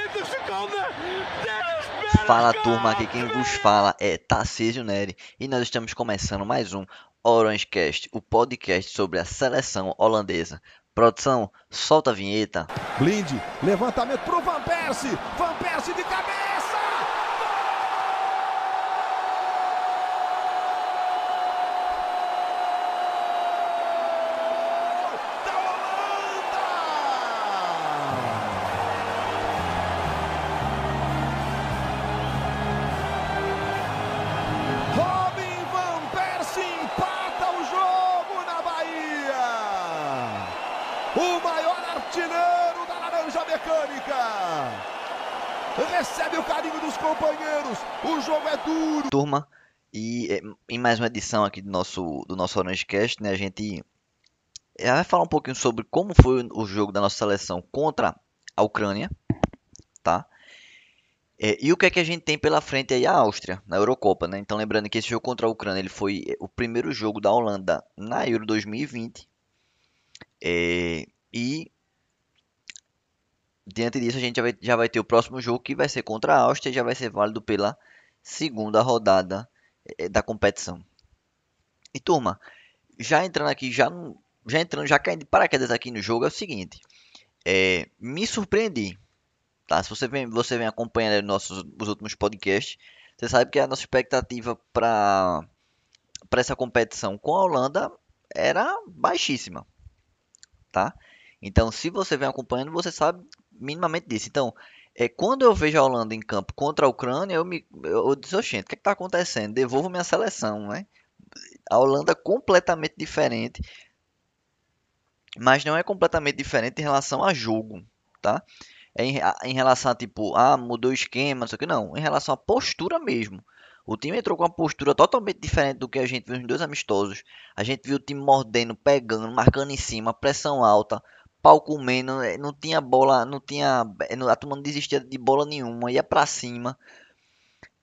Dennis Bergkamp. Fala turma, aqui quem vos fala é Tarcísio Neri e nós estamos começando mais um Orange Cast, o podcast sobre a seleção holandesa. Produção, solta a vinheta. Blind, levantamento pro Van Persie. Van Persie de cabeça! Recebe o carinho dos companheiros. O jogo é duro. Turma, e eh, em mais uma edição aqui do nosso, do nosso Orange Cast, né, a gente eh, vai falar um pouquinho sobre como foi o jogo da nossa seleção contra a Ucrânia, tá? É, e o que é que a gente tem pela frente aí a Áustria, na Eurocopa, né? Então lembrando que esse jogo contra a Ucrânia ele foi o primeiro jogo da Holanda na Euro 2020. É, e diante disso a gente já vai, já vai ter o próximo jogo que vai ser contra a Áustria e já vai ser válido pela segunda rodada eh, da competição. E turma, já entrando aqui, já, já entrando, já caindo de paraquedas aqui no jogo, é o seguinte. É, me surpreendi. Tá? Se você vem, você vem acompanhando nossos, os últimos podcasts, você sabe que a nossa expectativa para essa competição com a Holanda era baixíssima. Tá? Então, se você vem acompanhando, você sabe minimamente disso. Então, é, quando eu vejo a Holanda em campo contra a Ucrânia, eu me eu, disse, "Oxente, o que está acontecendo? Devolvo minha seleção, né? A Holanda completamente diferente, mas não é completamente diferente em relação a jogo, tá? É em, a- em relação a tipo, ah, mudou o esquema, não sei o que, não. Em relação à postura mesmo. O time entrou com uma postura totalmente diferente do que a gente viu nos dois amistosos. A gente viu o time mordendo, pegando, marcando em cima, pressão alta, pau comendo, eh, não tinha bola, não tinha, não- a turma não desistia de bola nenhuma, ia pra cima.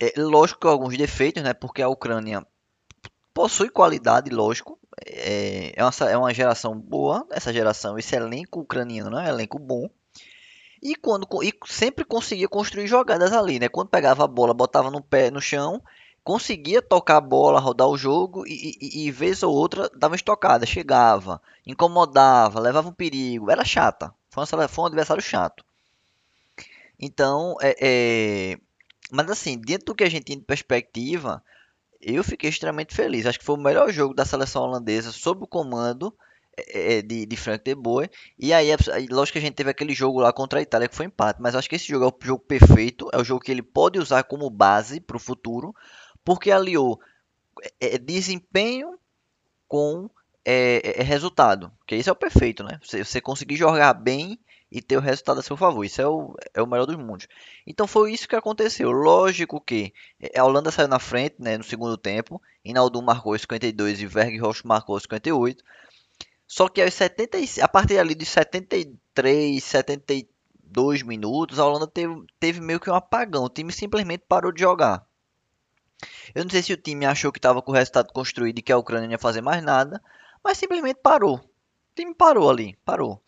É, lógico que alguns defeitos, né? Porque a Ucrânia possui qualidade, lógico. É, é uma, é uma geração boa, essa geração, esse elenco ucraniano é um elenco bom. E quando e sempre conseguia construir jogadas ali, né? Quando pegava a bola, botava no pé no chão, conseguia tocar a bola, rodar o jogo e, e, e vez ou outra dava uma estocada, chegava, incomodava, levava um perigo, era chata. Foi, sele- foi um adversário chato. Então, é, é, mas assim, dentro do que a gente tinha de perspectiva, eu fiquei extremamente feliz. Acho que foi o melhor jogo da seleção holandesa sob o comando é, é, de, de Frank de Boer. E é- aí, lógico que a gente teve aquele jogo lá contra a Itália que foi empate, mas acho que esse jogo é o jogo perfeito, é o jogo que ele pode usar como base para o futuro, porque aliou é, é, desempenho com é, é, resultado, que isso é o perfeito, né? Você, você conseguir jogar bem e ter o resultado a seu favor, isso é o, é o melhor dos mundos. Então foi isso que aconteceu. Lógico que é, a Holanda saiu na frente, né, no segundo tempo, Inaldo marcou os 52 e Verg marcou os 58. Só que aos 76, a partir ali dos 73, 72 minutos, a Holanda teve, teve meio que um apagão. O time simplesmente parou de jogar. Eu não sei se o time achou que estava com o resultado construído e que a Ucrânia não ia fazer mais nada, mas simplesmente parou. O time parou ali, parou.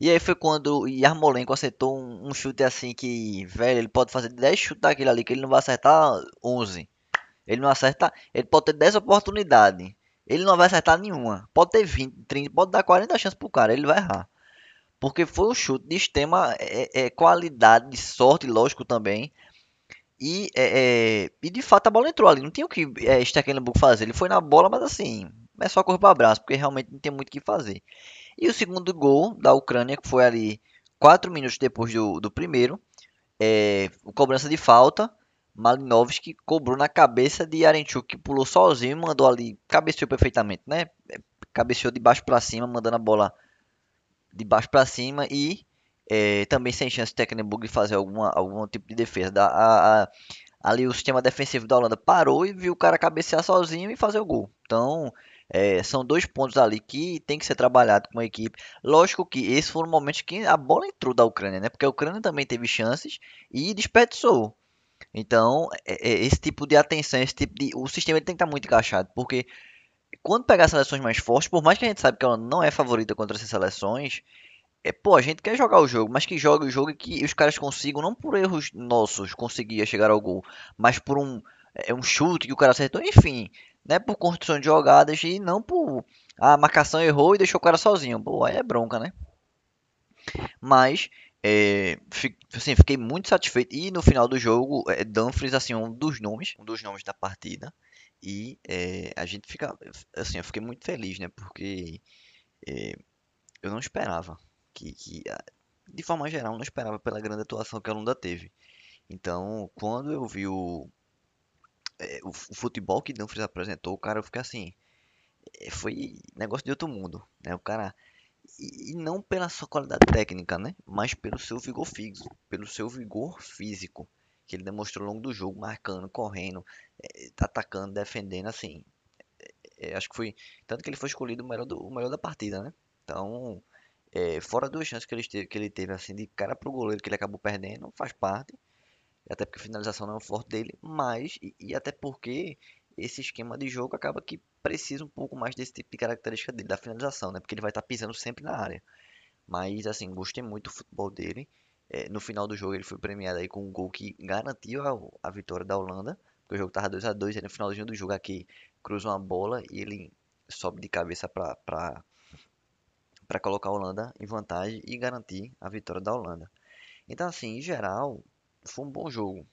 E aí foi quando Yarmolenko acertou um, um chute assim que, velho, ele pode fazer 10 chutes daquele ali que ele não vai acertar 11. Ele não acerta, ele pode ter 10 oportunidades. Ele não vai acertar nenhuma. Pode ter 20, 30, pode dar 40 chances pro cara, ele vai errar. Porque foi um chute de extrema é, é, qualidade, de sorte, lógico também. E, é, é, e de fato a bola entrou ali. Não tinha o que é, Stecklenburg fazer. Ele foi na bola, mas assim, é só correr para abraço, porque realmente não tem muito o que fazer. E o segundo gol da Ucrânia, que foi ali 4 minutos depois do, do primeiro, é, cobrança de falta. Malinovski cobrou na cabeça de Arenchuk, que pulou sozinho mandou ali, cabeceou perfeitamente, né? Cabeceou de baixo para cima, mandando a bola de baixo para cima e é, também sem chance de Tecklenburg de fazer alguma, algum tipo de defesa. Da, a, a, ali o sistema defensivo da Holanda parou e viu o cara cabecear sozinho e fazer o gol. Então, é, são dois pontos ali que tem que ser trabalhado com a equipe. Lógico que esses foram momentos que a bola entrou da Ucrânia, né? Porque a Ucrânia também teve chances e desperdiçou. Então, é, é, esse tipo de atenção, esse tipo de, o sistema tem que estar muito encaixado, porque quando pegar seleções mais fortes, por mais que a gente saiba que ela não é favorita contra essas seleções, é, pô, a gente quer jogar o jogo, mas que jogue o jogo e que os caras consigam, não por erros nossos, conseguir chegar ao gol, mas por um, é, um chute que o cara acertou, enfim, né, por construção de jogadas e não por a marcação errou e deixou o cara sozinho. Pô, aí é bronca, né? Mas é, assim, fiquei muito satisfeito e no final do jogo, é, Dumfries assim um dos nomes, um dos nomes da partida e é, a gente fica assim, eu fiquei muito feliz, né? Porque é, eu não esperava que, que, de forma geral, não esperava pela grande atuação que a Lunda teve. Então, quando eu vi o, é, o, o, futebol que Dumfries apresentou, cara, eu fiquei assim, é, foi negócio de outro mundo, né? O cara e, e, não pela sua qualidade técnica, né? Mas pelo seu vigor físico, pelo seu vigor físico que ele demonstrou ao longo do jogo, marcando, correndo, é, atacando, defendendo, assim. É, é, acho que foi tanto que ele foi escolhido o melhor, do, o melhor da partida, né? Então, é, fora duas chances que ele, teve, que ele teve, assim, de cara pro goleiro que ele acabou perdendo, faz parte. Até porque a finalização não é o forte dele, mas, e, e até porque esse esquema de jogo acaba que precisa um pouco mais desse tipo de característica dele, da finalização, né? Porque ele vai estar tá pisando sempre na área. Mas, assim, gostei muito do futebol dele. É, no final do jogo ele foi premiado aí com um gol que garantiu a, a vitória da Holanda. Porque o jogo estava 2 a 2 e no finalzinho do jogo aqui cruza uma bola e ele sobe de cabeça para para colocar a Holanda em vantagem e garantir a vitória da Holanda. Então, assim, em geral, foi um bom jogo.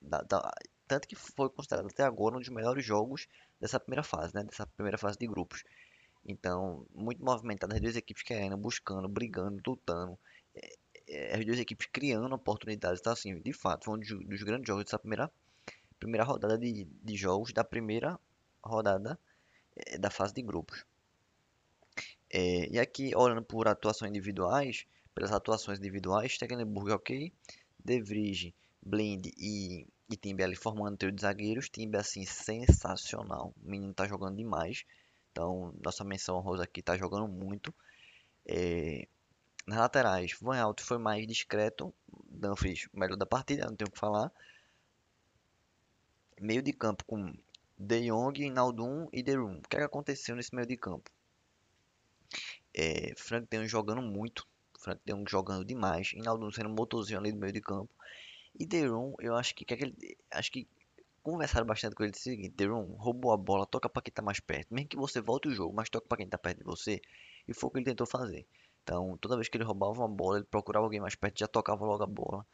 Da, da, tanto que foi considerado até agora um dos melhores jogos dessa primeira fase, né? Dessa primeira fase de grupos. Então, muito movimentado, as duas equipes querendo, buscando, brigando, lutando. É, é, as duas equipes criando oportunidades. Então, assim, de fato, foi um dos, grandes jogos dessa primeira, primeira rodada de, de jogos, da primeira rodada é, da fase de grupos. É, e aqui, olhando por atuações individuais, pelas atuações individuais, Tecklenburg ok, De Vrij, Blind e, e Timber ali formando trio de zagueiros. Timber assim, sensacional. O menino tá jogando demais. Então, nossa menção rosa aqui tá jogando muito. É, nas laterais, Van Alto foi mais discreto. Dumfries, melhor da partida, não tenho o que falar. Meio de campo com De Jong, Naldum e De Roon. O que, é que aconteceu nesse meio de campo? É, Frank Jong jogando muito. Frank Jong jogando demais. Naldum sendo motorzinho ali do meio de campo. E Deron, eu acho que, que acho que conversaram bastante com ele o seguinte, Deron roubou a bola, toca para quem tá mais perto, mesmo que você volte o jogo, mas toca para quem tá perto de você, e foi o que ele tentou fazer. Então, toda vez que ele roubava uma bola, ele procurava alguém mais perto, já tocava logo a bola.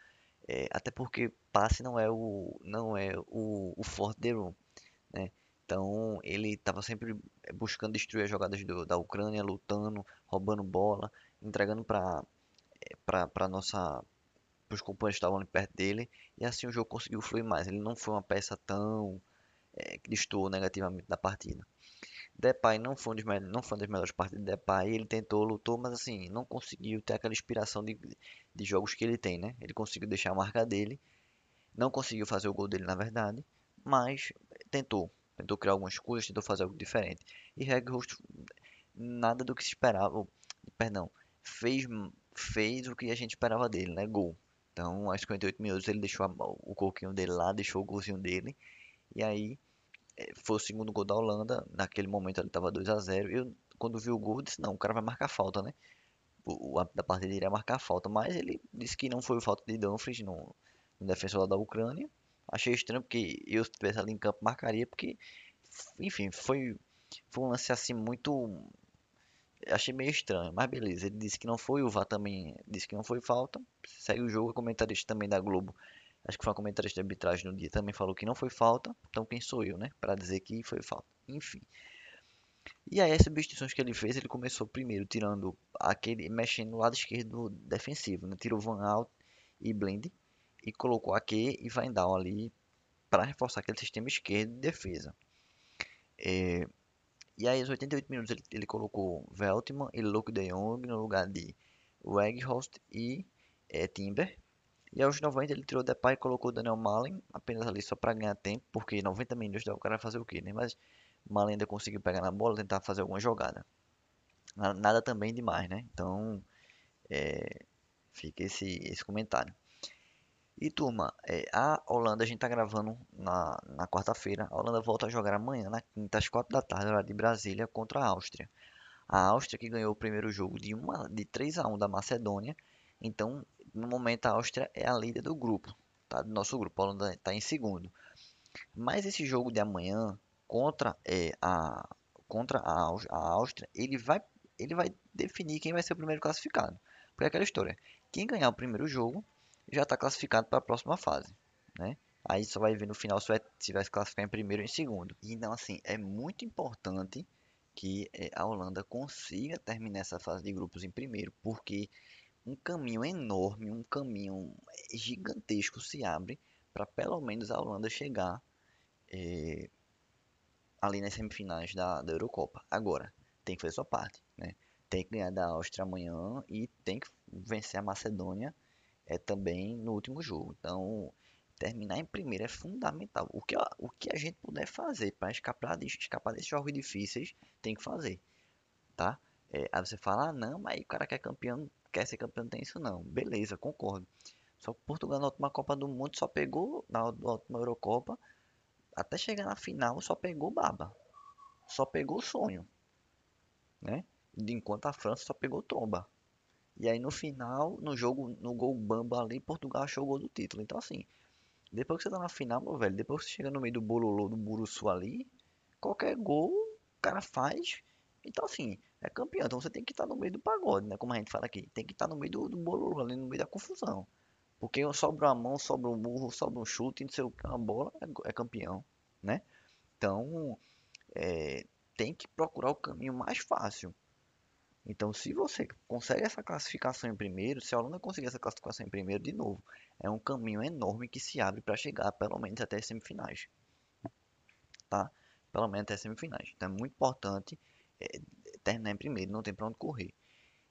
É, até porque passe não é o não é o, o forte de Deron, né? Então, ele estava sempre buscando destruir as jogadas do, da Ucrânia, lutando, roubando bola, entregando para é, para os companheiros estavam ali perto dele e assim o jogo conseguiu fluir mais. Ele não foi uma peça tão é, que destoou negativamente da partida. Depay não foi, um dos não foi uma das melhores partidas de Depay. Ele tentou, lutou, mas assim, não conseguiu ter aquela inspiração de, de jogos que ele tem, né? Ele conseguiu deixar a marca dele. Não conseguiu fazer o gol dele, na verdade. Mas tentou. Tentou criar algumas coisas, tentou fazer algo diferente. E Regrost, nada do que se esperava. Perdão. Fez, fez o que a gente esperava dele, né? Gol. Então, aos 58 minutos ele deixou a, o coquinho dele lá, deixou o golzinho dele. E aí eh, foi o segundo gol da Holanda. Naquele momento ele estava 2 a 0 Eu, quando vi o gol, disse: Não, o cara vai marcar falta, né? O, a, da parte dele iria marcar falta. Mas ele disse que não foi falta de Dumfries no, no defensor da Ucrânia. Achei estranho, porque eu, se estivesse ali em campo, marcaria. Porque, enfim, foi, foi um lance assim muito achei meio estranho, mas beleza. Ele disse que não foi, o VAR também disse que não foi falta. Segue o jogo, comentarista também da Globo, acho que foi a comentarista de arbitragem no dia, também falou que não foi falta. Então quem sou eu, né, para dizer que foi falta. Enfim. E aí as substituições que ele fez, ele começou primeiro tirando aquele, mexendo no lado esquerdo defensivo, né? Tirou Van Alt e Blind e colocou aqui e Van Down ali para reforçar aquele sistema esquerdo de defesa. É, e aí, aos 88 minutos, ele, ele colocou Veltman e Luke de Jong no lugar de Weghorst e é, Timber. E aos 90 ele tirou Depay e colocou Daniel Malen, apenas ali só para ganhar tempo, porque 90 minutos o cara vai fazer o quê, né? Mas Malen ainda conseguiu pegar na bola, tentar fazer alguma jogada. Nada também demais, né? Então, é, fica esse, esse comentário. E turma, é, a Holanda a gente tá gravando na, na quarta-feira. A Holanda volta a jogar amanhã, na quinta, às quatro da tarde, hora de Brasília, contra a Áustria. A Áustria que ganhou o primeiro jogo de, uma, de 3 a 1 da Macedônia. Então, no momento, a Áustria é a líder do grupo, tá? Do nosso grupo. A Holanda está em segundo. Mas esse jogo de amanhã contra, é, a, contra a, a Áustria, ele vai, ele vai definir quem vai ser o primeiro classificado. Porque é aquela história. Quem ganhar o primeiro jogo já está classificado para a próxima fase, né? Aí só vai ver no final se vai, se vai se classificar em primeiro ou em segundo. Então, assim, é muito importante que é, a Holanda consiga terminar essa fase de grupos em primeiro, porque um caminho enorme, um caminho gigantesco se abre para pelo menos a Holanda chegar é, ali nas semifinais da, da Eurocopa. Agora, tem que fazer sua parte, né? Tem que ganhar da Áustria amanhã e tem que vencer a Macedônia é também no último jogo. Então, terminar em primeiro é fundamental. O que, o que a gente puder fazer para escapar, escapar desses jogos difíceis, tem que fazer, tá? É, aí você fala, ah, não, mas o cara quer campeão, quer ser campeão, tem isso não. Beleza, concordo. Só que Portugal na última Copa do Mundo só pegou, na última Eurocopa, até chegar na final, só pegou baba. Só pegou sonho, né? Enquanto a França só pegou tromba. E aí no final, no jogo, no gol bamba ali, Portugal achou o gol do título. Então assim, depois que você tá na final, meu velho, depois que você chega no meio do bololô, do buruçu ali, qualquer gol o cara faz. Então assim, é campeão. Então você tem que estar tá no meio do pagode, né? Como a gente fala aqui. Tem que estar tá no meio do, do bololô ali, no meio da confusão. Porque sobra uma mão, sobra um burro, sobra um chute, não sei o que, uma bola, é, é campeão, né? Então, é, tem que procurar o caminho mais fácil. Então, se você consegue essa classificação em primeiro, se a Holanda conseguir essa classificação em primeiro, de novo, é um caminho enorme que se abre para chegar pelo menos até as semifinais. Tá? Pelo menos até as semifinais. Então, é muito importante é, terminar em primeiro, não tem para onde correr.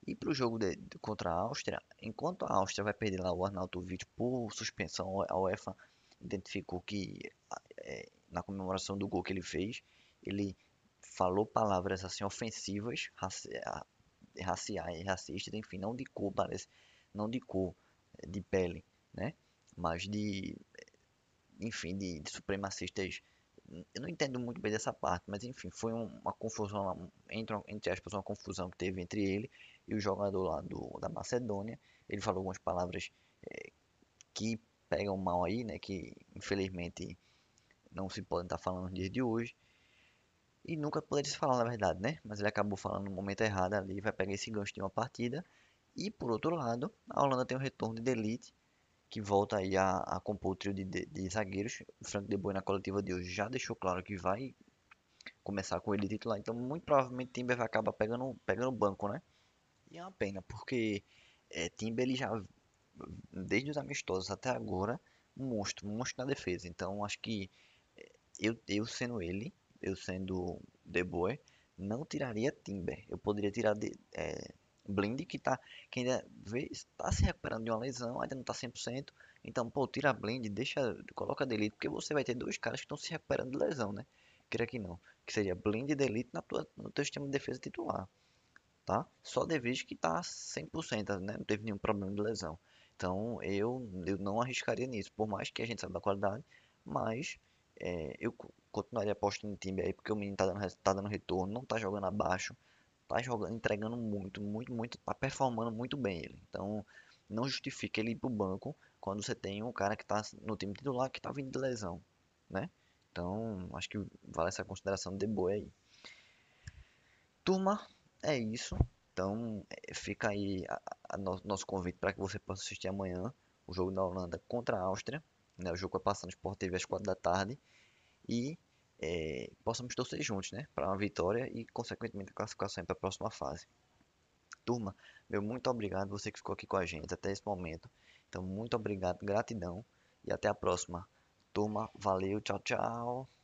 E para o jogo de, de, contra a Áustria, enquanto a Áustria vai perder lá o Arnautovic por suspensão, a UEFA identificou que é, na comemoração do gol que ele fez, ele falou palavras assim ofensivas, raciais, racistas, enfim, não de cor, parece, não de cor, eh, de pele, né? Mas de, enfim, de, de supremacistas. Eu não entendo muito bem dessa parte, mas enfim, foi uma confusão, entre, entre aspas, uma confusão que teve entre ele e o jogador lá do, da Macedônia. Ele falou algumas palavras é, que pegam mal aí, né? Que infelizmente não se podem estar falando nos dias de hoje. E nunca poderia se falar na verdade, né? Mas ele acabou falando no momento errado ali, vai pegar esse gancho de uma partida. E por outro lado, a Holanda tem o retorno de Delite, que volta aí a, a compor o trio de, de, de, zagueiros. O Frank De Boer na coletiva de hoje já deixou claro que vai começar com ele titular. Então, muito provavelmente Timber vai acabar pegando, pegando o banco, né? E é uma pena, porque é, Timber ele já, desde os amistosos até agora, um monstro, um monstro na defesa. Então, acho que é, eu, eu sendo ele, eu sendo The Boy, não tiraria Timber. Eu poderia tirar de, é, Blind, que, tá, que ainda está se recuperando de uma lesão, ainda não está 100%. Então, pô, tira Blind, deixa, coloca Delete, porque você vai ter dois caras que estão se recuperando de lesão, né? Queria que não. Que seria Blind e Delete na tua, no teu sistema de defesa titular. Tá? Só De Vries que está 100%, né? Não teve nenhum problema de lesão. Então, eu, eu não arriscaria nisso. Por mais que a gente saiba da qualidade, mas é, eu continuaria apostando no time aí, porque o menino tá dando, tá dando retorno, não tá jogando abaixo, tá jogando, entregando muito, muito, muito, tá performando muito bem ele. Então, não justifica ele ir pro banco quando você tem um cara que tá no time titular que tá vindo de lesão, né? Então, acho que vale essa consideração de boa aí. Turma, é isso. Então, é, fica aí a, a no, nosso convite para que você possa assistir amanhã o jogo da Holanda contra a Áustria. Né? O jogo vai passar no Sport TV às 4 da tarde e é, possamos torcer juntos, né, para uma vitória e consequentemente a classificação para a próxima fase. Turma, meu muito obrigado você que ficou aqui com a gente até esse momento. Então muito obrigado, gratidão e até a próxima. Turma, valeu, tchau, tchau.